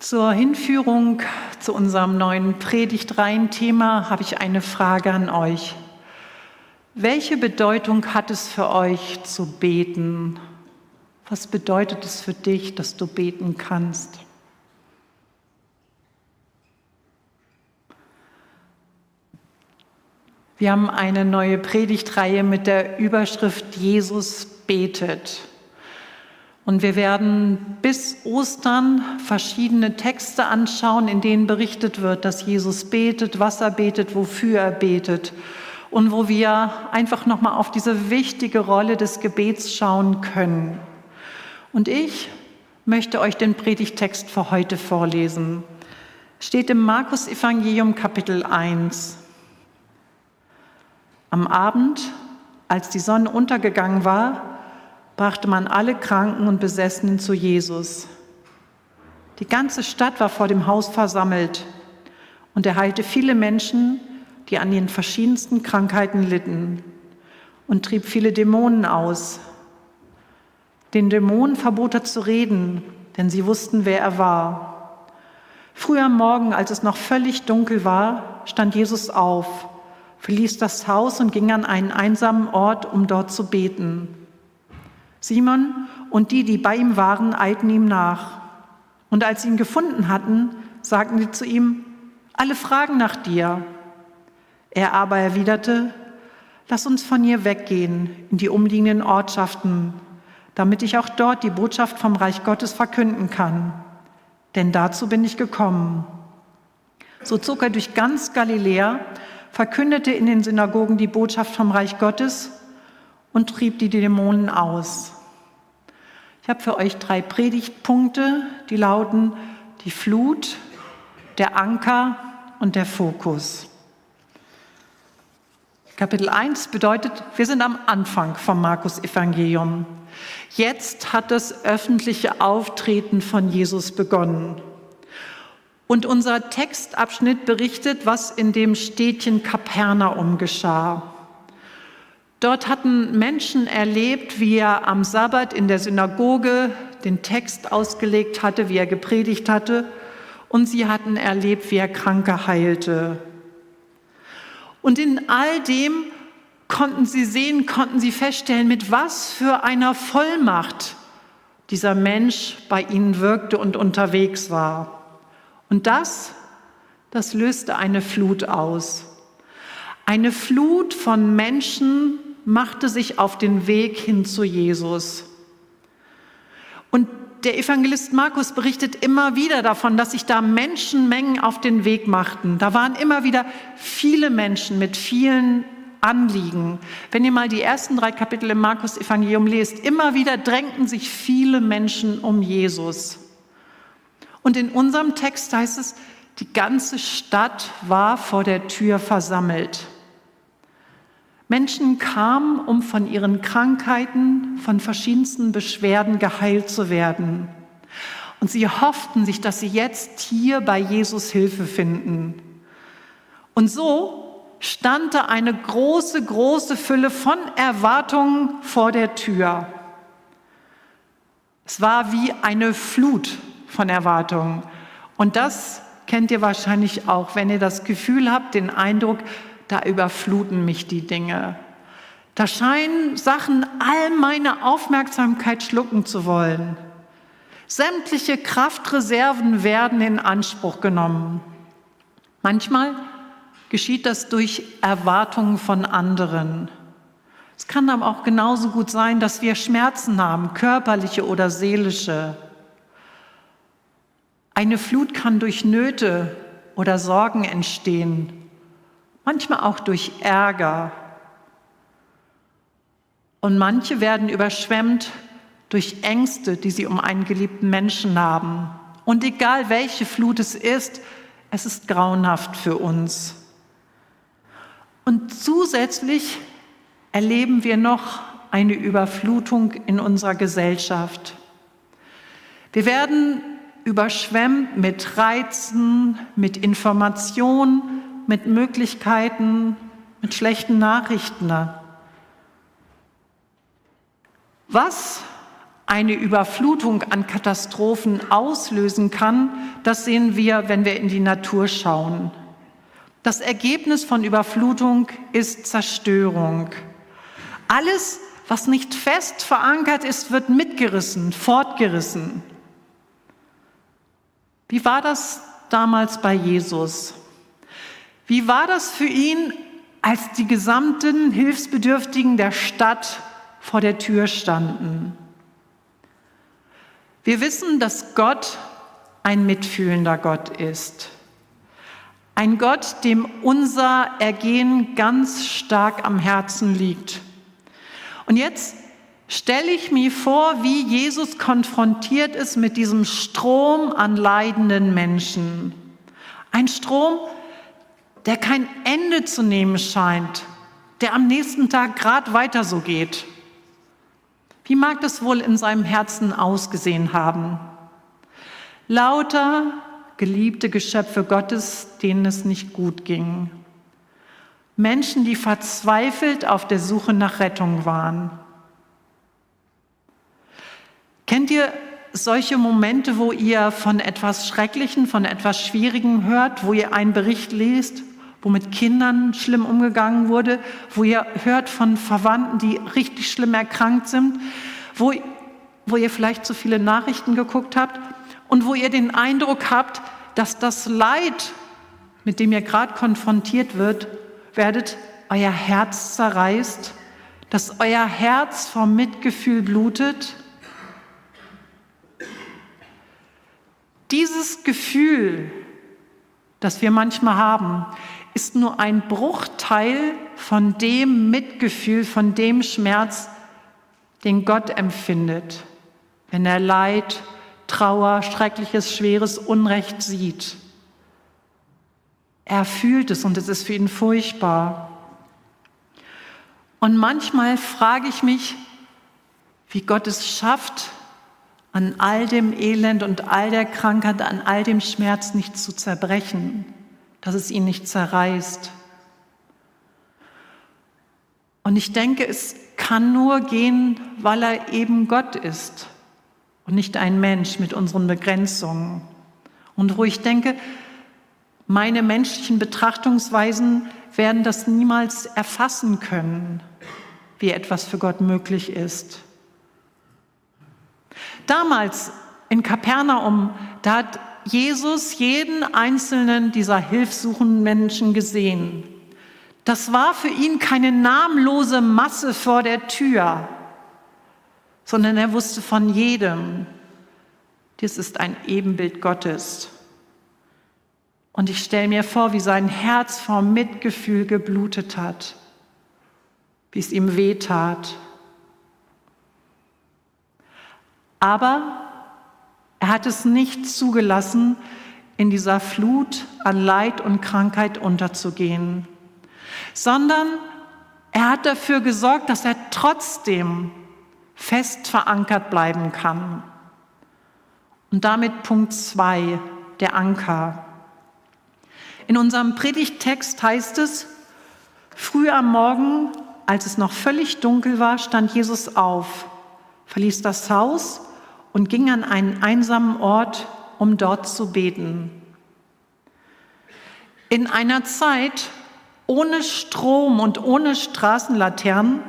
Zur Hinführung zu unserem neuen Predigtreihen-Thema habe ich eine Frage an euch. Welche Bedeutung hat es für euch zu beten? Was bedeutet es für dich, dass du beten kannst? Wir haben eine neue Predigtreihe mit der Überschrift Jesus betet. Und wir werden bis Ostern verschiedene Texte anschauen, in denen berichtet wird, dass Jesus betet, was er betet, wofür er betet. Und wo wir einfach nochmal auf diese wichtige Rolle des Gebets schauen können. Und ich möchte euch den Predigtext für heute vorlesen. Steht im Markus Evangelium Kapitel 1. Am Abend, als die Sonne untergegangen war, brachte man alle Kranken und Besessenen zu Jesus. Die ganze Stadt war vor dem Haus versammelt und er heilte viele Menschen, die an den verschiedensten Krankheiten litten und trieb viele Dämonen aus. Den Dämonen verbot er zu reden, denn sie wussten, wer er war. Früh am Morgen, als es noch völlig dunkel war, stand Jesus auf, verließ das Haus und ging an einen einsamen Ort, um dort zu beten. Simon und die, die bei ihm waren, eilten ihm nach. Und als sie ihn gefunden hatten, sagten sie zu ihm, alle fragen nach dir. Er aber erwiderte, lass uns von hier weggehen in die umliegenden Ortschaften, damit ich auch dort die Botschaft vom Reich Gottes verkünden kann. Denn dazu bin ich gekommen. So zog er durch ganz Galiläa, verkündete in den Synagogen die Botschaft vom Reich Gottes und trieb die Dämonen aus. Ich habe für euch drei Predigtpunkte, die lauten die Flut, der Anker und der Fokus. Kapitel 1 bedeutet, wir sind am Anfang vom Markus Evangelium. Jetzt hat das öffentliche Auftreten von Jesus begonnen. Und unser Textabschnitt berichtet, was in dem Städtchen Kapernaum geschah. Dort hatten Menschen erlebt, wie er am Sabbat in der Synagoge den Text ausgelegt hatte, wie er gepredigt hatte. Und sie hatten erlebt, wie er Kranke heilte. Und in all dem konnten sie sehen, konnten sie feststellen, mit was für einer Vollmacht dieser Mensch bei ihnen wirkte und unterwegs war. Und das, das löste eine Flut aus. Eine Flut von Menschen, machte sich auf den Weg hin zu Jesus. Und der Evangelist Markus berichtet immer wieder davon, dass sich da Menschenmengen auf den Weg machten. Da waren immer wieder viele Menschen mit vielen Anliegen. Wenn ihr mal die ersten drei Kapitel im Markus-Evangelium lest, immer wieder drängten sich viele Menschen um Jesus. Und in unserem Text heißt es, die ganze Stadt war vor der Tür versammelt. Menschen kamen, um von ihren Krankheiten, von verschiedensten Beschwerden geheilt zu werden. Und sie hofften sich, dass sie jetzt hier bei Jesus Hilfe finden. Und so stand da eine große, große Fülle von Erwartungen vor der Tür. Es war wie eine Flut von Erwartungen. Und das kennt ihr wahrscheinlich auch, wenn ihr das Gefühl habt, den Eindruck, da überfluten mich die Dinge. Da scheinen Sachen all meine Aufmerksamkeit schlucken zu wollen. Sämtliche Kraftreserven werden in Anspruch genommen. Manchmal geschieht das durch Erwartungen von anderen. Es kann aber auch genauso gut sein, dass wir Schmerzen haben, körperliche oder seelische. Eine Flut kann durch Nöte oder Sorgen entstehen manchmal auch durch Ärger. Und manche werden überschwemmt durch Ängste, die sie um einen geliebten Menschen haben. Und egal welche Flut es ist, es ist grauenhaft für uns. Und zusätzlich erleben wir noch eine Überflutung in unserer Gesellschaft. Wir werden überschwemmt mit Reizen, mit Informationen, mit Möglichkeiten, mit schlechten Nachrichten. Was eine Überflutung an Katastrophen auslösen kann, das sehen wir, wenn wir in die Natur schauen. Das Ergebnis von Überflutung ist Zerstörung. Alles, was nicht fest verankert ist, wird mitgerissen, fortgerissen. Wie war das damals bei Jesus? Wie war das für ihn, als die gesamten Hilfsbedürftigen der Stadt vor der Tür standen? Wir wissen, dass Gott ein mitfühlender Gott ist. Ein Gott, dem unser Ergehen ganz stark am Herzen liegt. Und jetzt stelle ich mir vor, wie Jesus konfrontiert ist mit diesem Strom an leidenden Menschen. Ein Strom, der kein Ende zu nehmen scheint, der am nächsten Tag gerade weiter so geht. Wie mag das wohl in seinem Herzen ausgesehen haben? Lauter geliebte Geschöpfe Gottes, denen es nicht gut ging. Menschen, die verzweifelt auf der Suche nach Rettung waren. Kennt ihr solche Momente, wo ihr von etwas Schrecklichen, von etwas Schwierigem hört, wo ihr einen Bericht lest wo mit Kindern schlimm umgegangen wurde, wo ihr hört von Verwandten, die richtig schlimm erkrankt sind, wo, wo ihr vielleicht zu viele Nachrichten geguckt habt und wo ihr den Eindruck habt, dass das Leid, mit dem ihr gerade konfrontiert wird, werdet, euer Herz zerreißt, dass euer Herz vom Mitgefühl blutet. Dieses Gefühl, das wir manchmal haben, ist nur ein Bruchteil von dem Mitgefühl, von dem Schmerz, den Gott empfindet, wenn er Leid, Trauer, schreckliches, schweres Unrecht sieht. Er fühlt es und es ist für ihn furchtbar. Und manchmal frage ich mich, wie Gott es schafft, an all dem Elend und all der Krankheit, an all dem Schmerz nicht zu zerbrechen dass es ihn nicht zerreißt. Und ich denke, es kann nur gehen, weil er eben Gott ist und nicht ein Mensch mit unseren Begrenzungen. Und wo ich denke, meine menschlichen Betrachtungsweisen werden das niemals erfassen können, wie etwas für Gott möglich ist. Damals in Kapernaum, da hat Jesus jeden einzelnen dieser hilfsuchenden Menschen gesehen. Das war für ihn keine namenlose Masse vor der Tür, sondern er wusste von jedem, dies ist ein Ebenbild Gottes. Und ich stelle mir vor, wie sein Herz vor Mitgefühl geblutet hat, wie es ihm wehtat. Aber er hat es nicht zugelassen, in dieser Flut an Leid und Krankheit unterzugehen, sondern er hat dafür gesorgt, dass er trotzdem fest verankert bleiben kann. Und damit Punkt zwei, der Anker. In unserem Predigttext heißt es, früh am Morgen, als es noch völlig dunkel war, stand Jesus auf, verließ das Haus und ging an einen einsamen Ort, um dort zu beten. In einer Zeit ohne Strom und ohne Straßenlaternen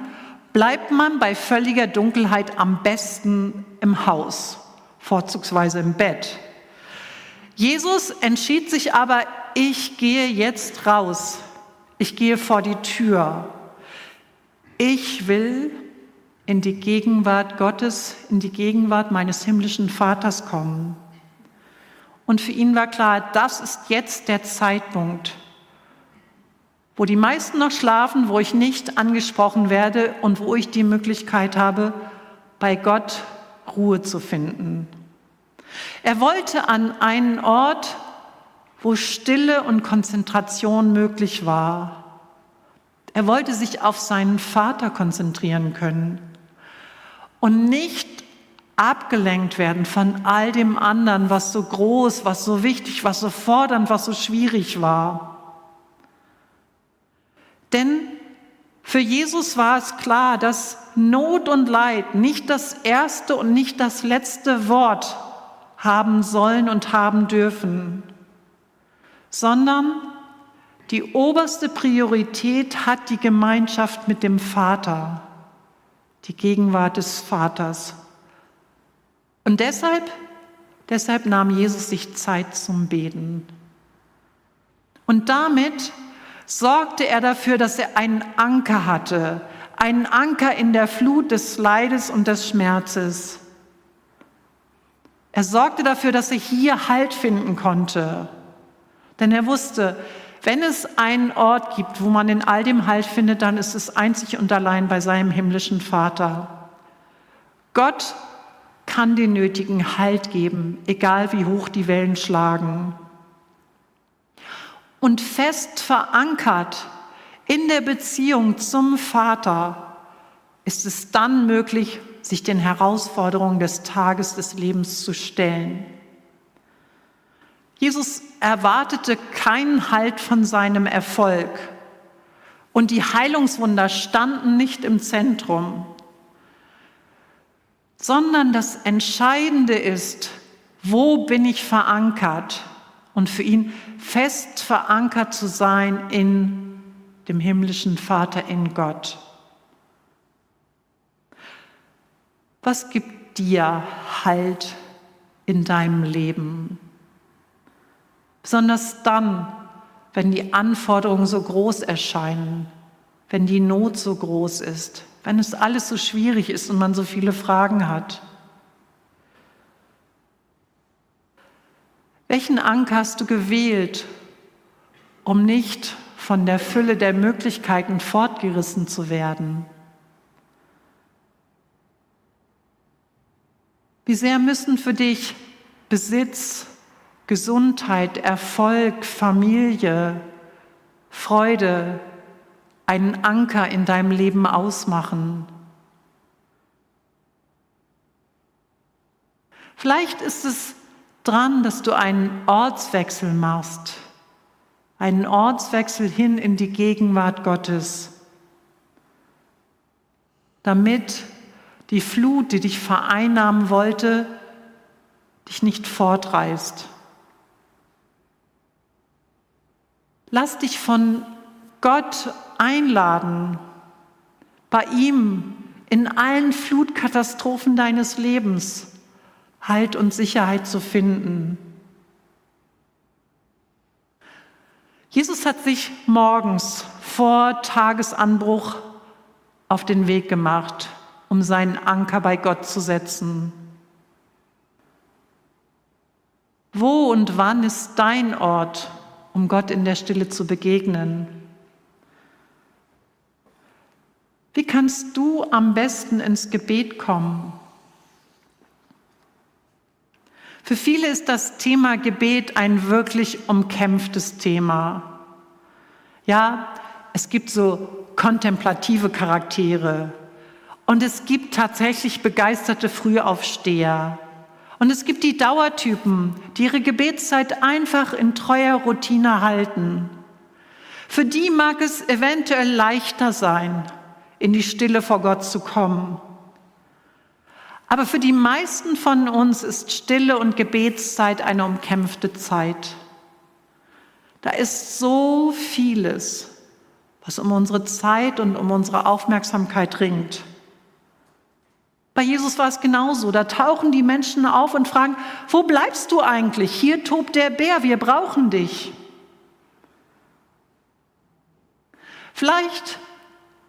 bleibt man bei völliger Dunkelheit am besten im Haus, vorzugsweise im Bett. Jesus entschied sich aber, ich gehe jetzt raus, ich gehe vor die Tür. Ich will in die Gegenwart Gottes, in die Gegenwart meines himmlischen Vaters kommen. Und für ihn war klar, das ist jetzt der Zeitpunkt, wo die meisten noch schlafen, wo ich nicht angesprochen werde und wo ich die Möglichkeit habe, bei Gott Ruhe zu finden. Er wollte an einen Ort, wo Stille und Konzentration möglich war. Er wollte sich auf seinen Vater konzentrieren können und nicht abgelenkt werden von all dem anderen, was so groß, was so wichtig, was so fordernd, was so schwierig war. Denn Für Jesus war es klar, dass Not und Leid nicht das erste und nicht das letzte Wort haben sollen und haben dürfen, sondern die oberste Priorität hat die Gemeinschaft mit dem Vater, die Gegenwart des Vaters. Und deshalb, deshalb nahm Jesus sich Zeit zum Beten. Und damit sorgte er dafür, dass er einen Anker hatte, einen Anker in der Flut des Leides und des Schmerzes. Er sorgte dafür, dass er hier Halt finden konnte. Denn er wusste, wenn es einen Ort gibt, wo man in all dem Halt findet, dann ist es einzig und allein bei seinem himmlischen Vater. Gott kann den nötigen Halt geben, egal wie hoch die Wellen schlagen. Und fest verankert in der Beziehung zum Vater ist es dann möglich, sich den Herausforderungen des Tages des Lebens zu stellen. Jesus erwartete keinen Halt von seinem Erfolg und die Heilungswunder standen nicht im Zentrum, sondern das Entscheidende ist, wo bin ich verankert und für ihn fest verankert zu sein in dem himmlischen Vater, in Gott. Was gibt dir Halt in deinem Leben? Besonders dann, wenn die Anforderungen so groß erscheinen, wenn die Not so groß ist, wenn es alles so schwierig ist und man so viele Fragen hat. Welchen Anker hast du gewählt, um nicht von der Fülle der Möglichkeiten fortgerissen zu werden? Wie sehr müssen für dich Besitz, Gesundheit, Erfolg, Familie, Freude einen Anker in deinem Leben ausmachen. Vielleicht ist es dran, dass du einen Ortswechsel machst, einen Ortswechsel hin in die Gegenwart Gottes, damit die Flut, die dich vereinnahmen wollte, dich nicht fortreißt. Lass dich von Gott einladen, bei ihm in allen Flutkatastrophen deines Lebens Halt und Sicherheit zu finden. Jesus hat sich morgens vor Tagesanbruch auf den Weg gemacht, um seinen Anker bei Gott zu setzen. Wo und wann ist dein Ort, um Gott in der Stille zu begegnen. Wie kannst du am besten ins Gebet kommen? Für viele ist das Thema Gebet ein wirklich umkämpftes Thema. Ja, es gibt so kontemplative Charaktere und es gibt tatsächlich begeisterte Frühaufsteher. Und es gibt die Dauertypen, die ihre Gebetszeit einfach in treuer Routine halten. Für die mag es eventuell leichter sein, in die Stille vor Gott zu kommen. Aber für die meisten von uns ist Stille und Gebetszeit eine umkämpfte Zeit. Da ist so vieles, was um unsere Zeit und um unsere Aufmerksamkeit ringt. Bei Jesus war es genauso. Da tauchen die Menschen auf und fragen, wo bleibst du eigentlich? Hier tobt der Bär, wir brauchen dich. Vielleicht,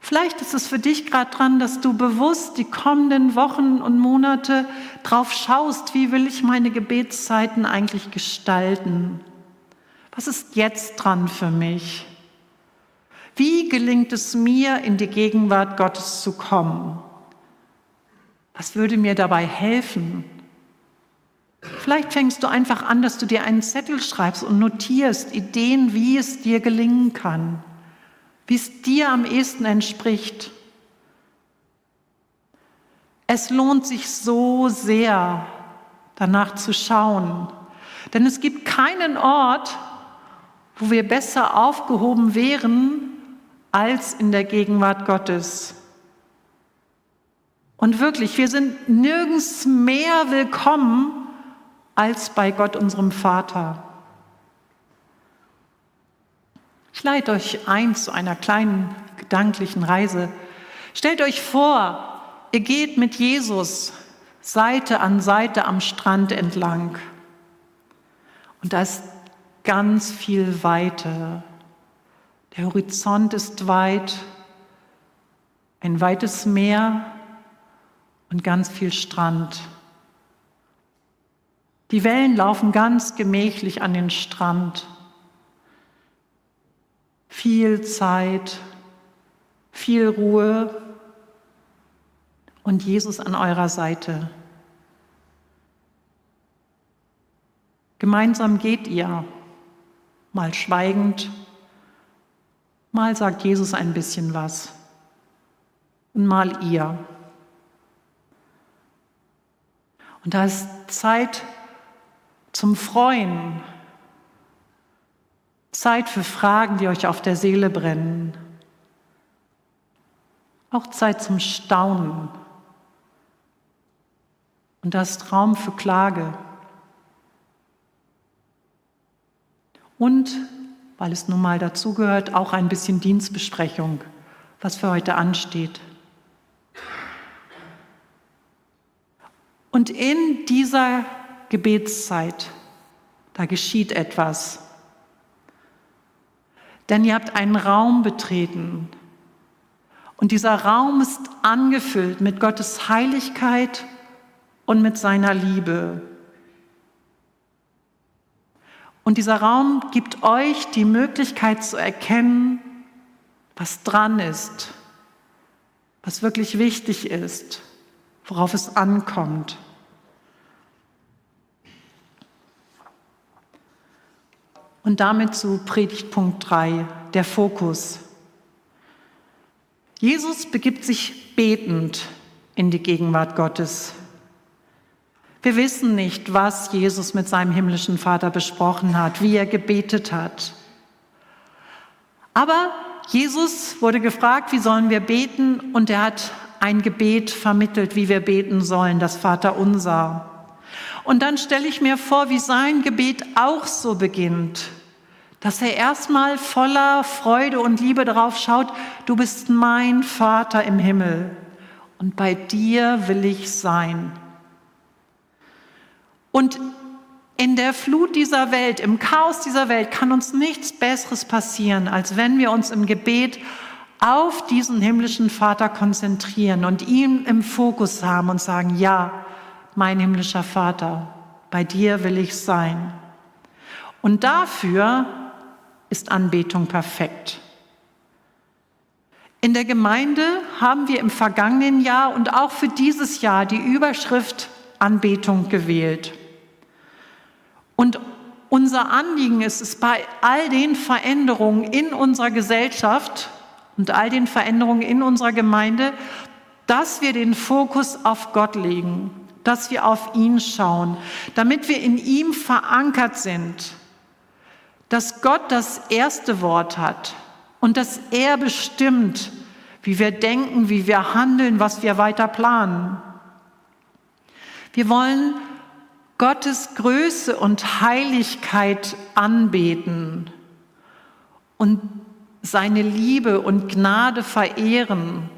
vielleicht ist es für dich gerade dran, dass du bewusst die kommenden Wochen und Monate drauf schaust, wie will ich meine Gebetszeiten eigentlich gestalten? Was ist jetzt dran für mich? Wie gelingt es mir, in die Gegenwart Gottes zu kommen? Was würde mir dabei helfen? Vielleicht fängst du einfach an, dass du dir einen Zettel schreibst und notierst Ideen, wie es dir gelingen kann, wie es dir am ehesten entspricht. Es lohnt sich so sehr, danach zu schauen, denn es gibt keinen Ort, wo wir besser aufgehoben wären, als in der Gegenwart Gottes. Und wirklich, wir sind nirgends mehr willkommen als bei Gott, unserem Vater. Ich leite euch ein zu einer kleinen gedanklichen Reise. Stellt euch vor, ihr geht mit Jesus Seite an Seite am Strand entlang. Und da ist ganz viel Weite. Der Horizont ist weit, ein weites Meer und ganz viel Strand. Die Wellen laufen ganz gemächlich an den Strand. Viel Zeit, viel Ruhe und Jesus an eurer Seite. Gemeinsam geht ihr, mal schweigend, mal sagt Jesus ein bisschen was und mal ihr. Und da ist Zeit zum Freuen, Zeit für Fragen, die euch auf der Seele brennen, auch Zeit zum Staunen und da ist Raum für Klage. Und, weil es nun mal dazugehört, auch ein bisschen Dienstbesprechung, was für heute ansteht. Und in dieser Gebetszeit, da geschieht etwas. Denn ihr habt einen Raum betreten. Und dieser Raum ist angefüllt mit Gottes Heiligkeit und mit seiner Liebe. Und dieser Raum gibt euch die Möglichkeit zu erkennen, was dran ist, was wirklich wichtig ist, worauf es ankommt. Und damit zu Predigtpunkt 3, der Fokus. Jesus begibt sich betend in die Gegenwart Gottes. Wir wissen nicht, was Jesus mit seinem himmlischen Vater besprochen hat, wie er gebetet hat. Aber Jesus wurde gefragt, wie sollen wir beten? Und er hat ein Gebet vermittelt, wie wir beten sollen, das Vater unser. Und dann stelle ich mir vor, wie sein Gebet auch so beginnt, dass er erstmal voller Freude und Liebe darauf schaut, du bist mein Vater im Himmel und bei dir will ich sein. Und in der Flut dieser Welt, im Chaos dieser Welt kann uns nichts Besseres passieren, als wenn wir uns im Gebet auf diesen himmlischen Vater konzentrieren und ihn im Fokus haben und sagen, ja, mein himmlischer Vater, bei dir will ich sein. Und dafür ist Anbetung perfekt. In der Gemeinde haben wir im vergangenen Jahr und auch für dieses Jahr die Überschrift Anbetung gewählt. Und unser Anliegen ist es bei all den Veränderungen in unserer Gesellschaft und all den Veränderungen in unserer Gemeinde, dass wir den Fokus auf Gott legen, dass wir auf ihn schauen, damit wir in ihm verankert sind, dass Gott das erste Wort hat und dass er bestimmt, wie wir denken, wie wir handeln, was wir weiter planen. Wir wollen Gottes Größe und Heiligkeit anbeten und seine Liebe und Gnade verehren.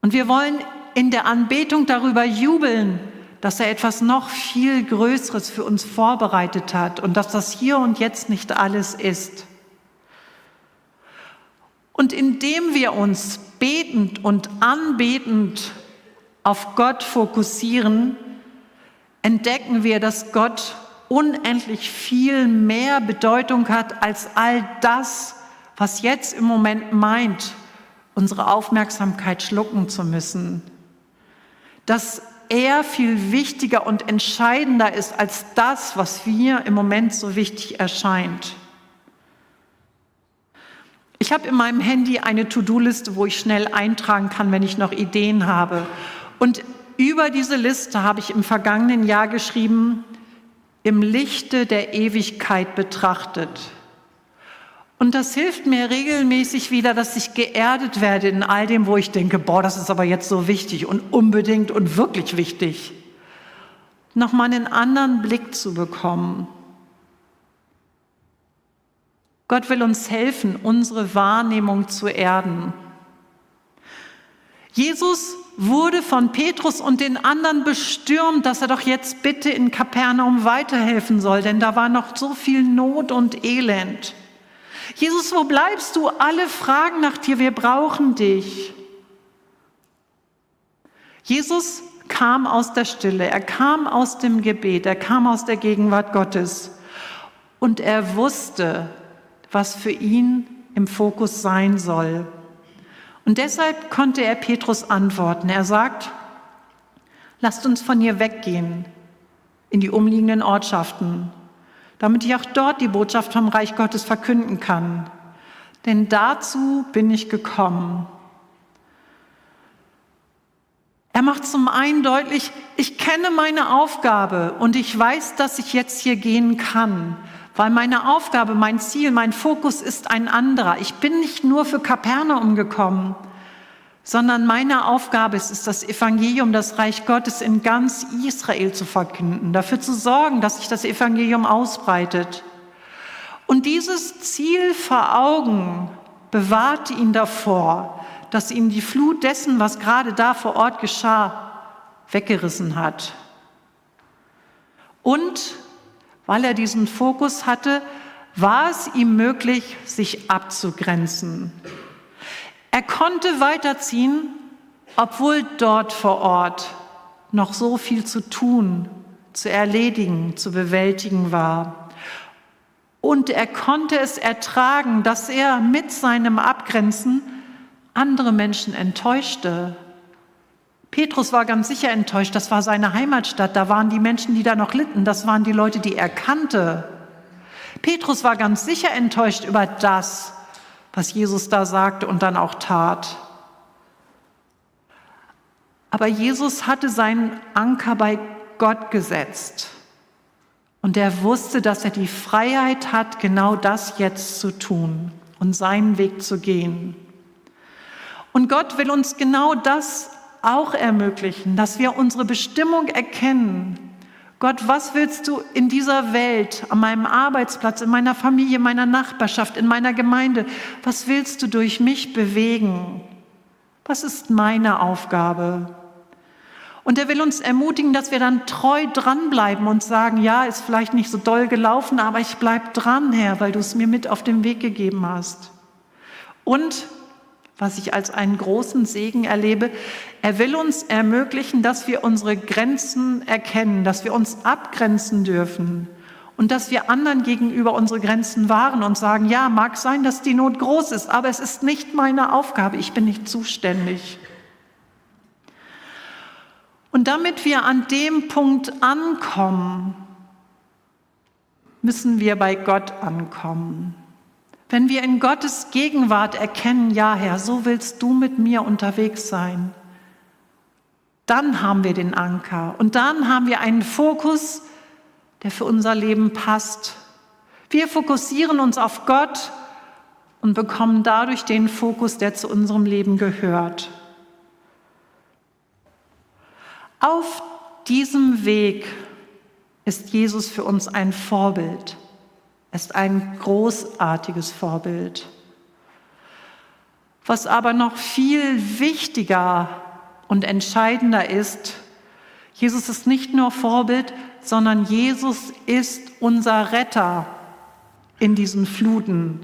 Und wir wollen in der Anbetung darüber jubeln, dass er etwas noch viel Größeres für uns vorbereitet hat und dass das hier und jetzt nicht alles ist. Und indem wir uns betend und anbetend auf Gott fokussieren, entdecken wir, dass Gott unendlich viel mehr Bedeutung hat als all das, was jetzt im Moment meint, unsere Aufmerksamkeit schlucken zu müssen. Dass er viel wichtiger und entscheidender ist als das, was mir im Moment so wichtig erscheint. Ich habe in meinem Handy eine To-Do-Liste, wo ich schnell eintragen kann, wenn ich noch Ideen habe. Und über diese Liste habe ich im vergangenen Jahr geschrieben, im Lichte der Ewigkeit betrachtet. Und das hilft mir regelmäßig wieder, dass ich geerdet werde in all dem, wo ich denke, boah, das ist aber jetzt so wichtig und unbedingt und wirklich wichtig. Nochmal einen anderen Blick zu bekommen. Gott will uns helfen, unsere Wahrnehmung zu erden. Jesus wurde von Petrus und den anderen bestürmt, dass er doch jetzt bitte in Kapernaum weiterhelfen soll, denn da war noch so viel Not und Elend. Jesus, wo bleibst du? Alle fragen nach dir, wir brauchen dich. Jesus kam aus der Stille, er kam aus dem Gebet, er kam aus der Gegenwart Gottes und er wusste, was für ihn im Fokus sein soll. Und deshalb konnte er Petrus antworten. Er sagt, lasst uns von hier weggehen in die umliegenden Ortschaften, damit ich auch dort die Botschaft vom Reich Gottes verkünden kann. Denn dazu bin ich gekommen. Er macht zum einen deutlich, ich kenne meine Aufgabe und ich weiß, dass ich jetzt hier gehen kann weil meine Aufgabe, mein Ziel, mein Fokus ist ein anderer. Ich bin nicht nur für Kapernaum gekommen, sondern meine Aufgabe ist es, das Evangelium, das Reich Gottes in ganz Israel zu verkünden, dafür zu sorgen, dass sich das Evangelium ausbreitet. Und dieses Ziel vor Augen bewahrte ihn davor, dass ihn die Flut dessen, was gerade da vor Ort geschah, weggerissen hat. Und weil er diesen Fokus hatte, war es ihm möglich, sich abzugrenzen. Er konnte weiterziehen, obwohl dort vor Ort noch so viel zu tun, zu erledigen, zu bewältigen war. Und er konnte es ertragen, dass er mit seinem Abgrenzen andere Menschen enttäuschte, Petrus war ganz sicher enttäuscht, das war seine Heimatstadt, da waren die Menschen, die da noch litten, das waren die Leute, die er kannte. Petrus war ganz sicher enttäuscht über das, was Jesus da sagte und dann auch tat. Aber Jesus hatte seinen Anker bei Gott gesetzt. Und er wusste, dass er die Freiheit hat, genau das jetzt zu tun und seinen Weg zu gehen. Und Gott will uns genau das auch ermöglichen, dass wir unsere Bestimmung erkennen. Gott, was willst du in dieser Welt, an meinem Arbeitsplatz, in meiner Familie, in meiner Nachbarschaft, in meiner Gemeinde, was willst du durch mich bewegen? Was ist meine Aufgabe? Und er will uns ermutigen, dass wir dann treu dranbleiben und sagen, ja, ist vielleicht nicht so doll gelaufen, aber ich bleib dran, Herr, weil du es mir mit auf den Weg gegeben hast. Und was ich als einen großen Segen erlebe. Er will uns ermöglichen, dass wir unsere Grenzen erkennen, dass wir uns abgrenzen dürfen und dass wir anderen gegenüber unsere Grenzen wahren und sagen, ja, mag sein, dass die Not groß ist, aber es ist nicht meine Aufgabe, ich bin nicht zuständig. Und damit wir an dem Punkt ankommen, müssen wir bei Gott ankommen. Wenn wir in Gottes Gegenwart erkennen, ja Herr, so willst du mit mir unterwegs sein, dann haben wir den Anker und dann haben wir einen Fokus, der für unser Leben passt. Wir fokussieren uns auf Gott und bekommen dadurch den Fokus, der zu unserem Leben gehört. Auf diesem Weg ist Jesus für uns ein Vorbild ist ein großartiges Vorbild. Was aber noch viel wichtiger und entscheidender ist, Jesus ist nicht nur Vorbild, sondern Jesus ist unser Retter in diesen Fluten,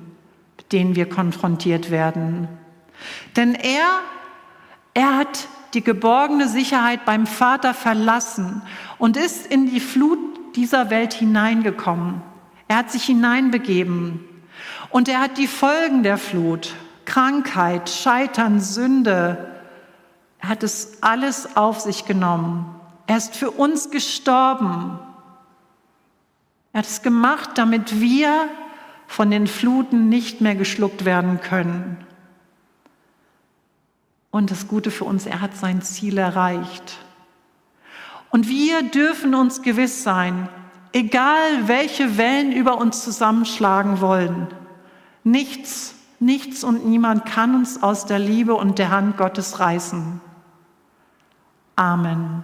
mit denen wir konfrontiert werden. Denn er, er hat die geborgene Sicherheit beim Vater verlassen und ist in die Flut dieser Welt hineingekommen. Er hat sich hineinbegeben und er hat die Folgen der Flut, Krankheit, Scheitern, Sünde, er hat es alles auf sich genommen. Er ist für uns gestorben. Er hat es gemacht, damit wir von den Fluten nicht mehr geschluckt werden können. Und das Gute für uns, er hat sein Ziel erreicht. Und wir dürfen uns gewiss sein, egal welche Wellen über uns zusammenschlagen wollen, Nichts, nichts und niemand kann uns aus der Liebe und der Hand Gottes reißen. Amen.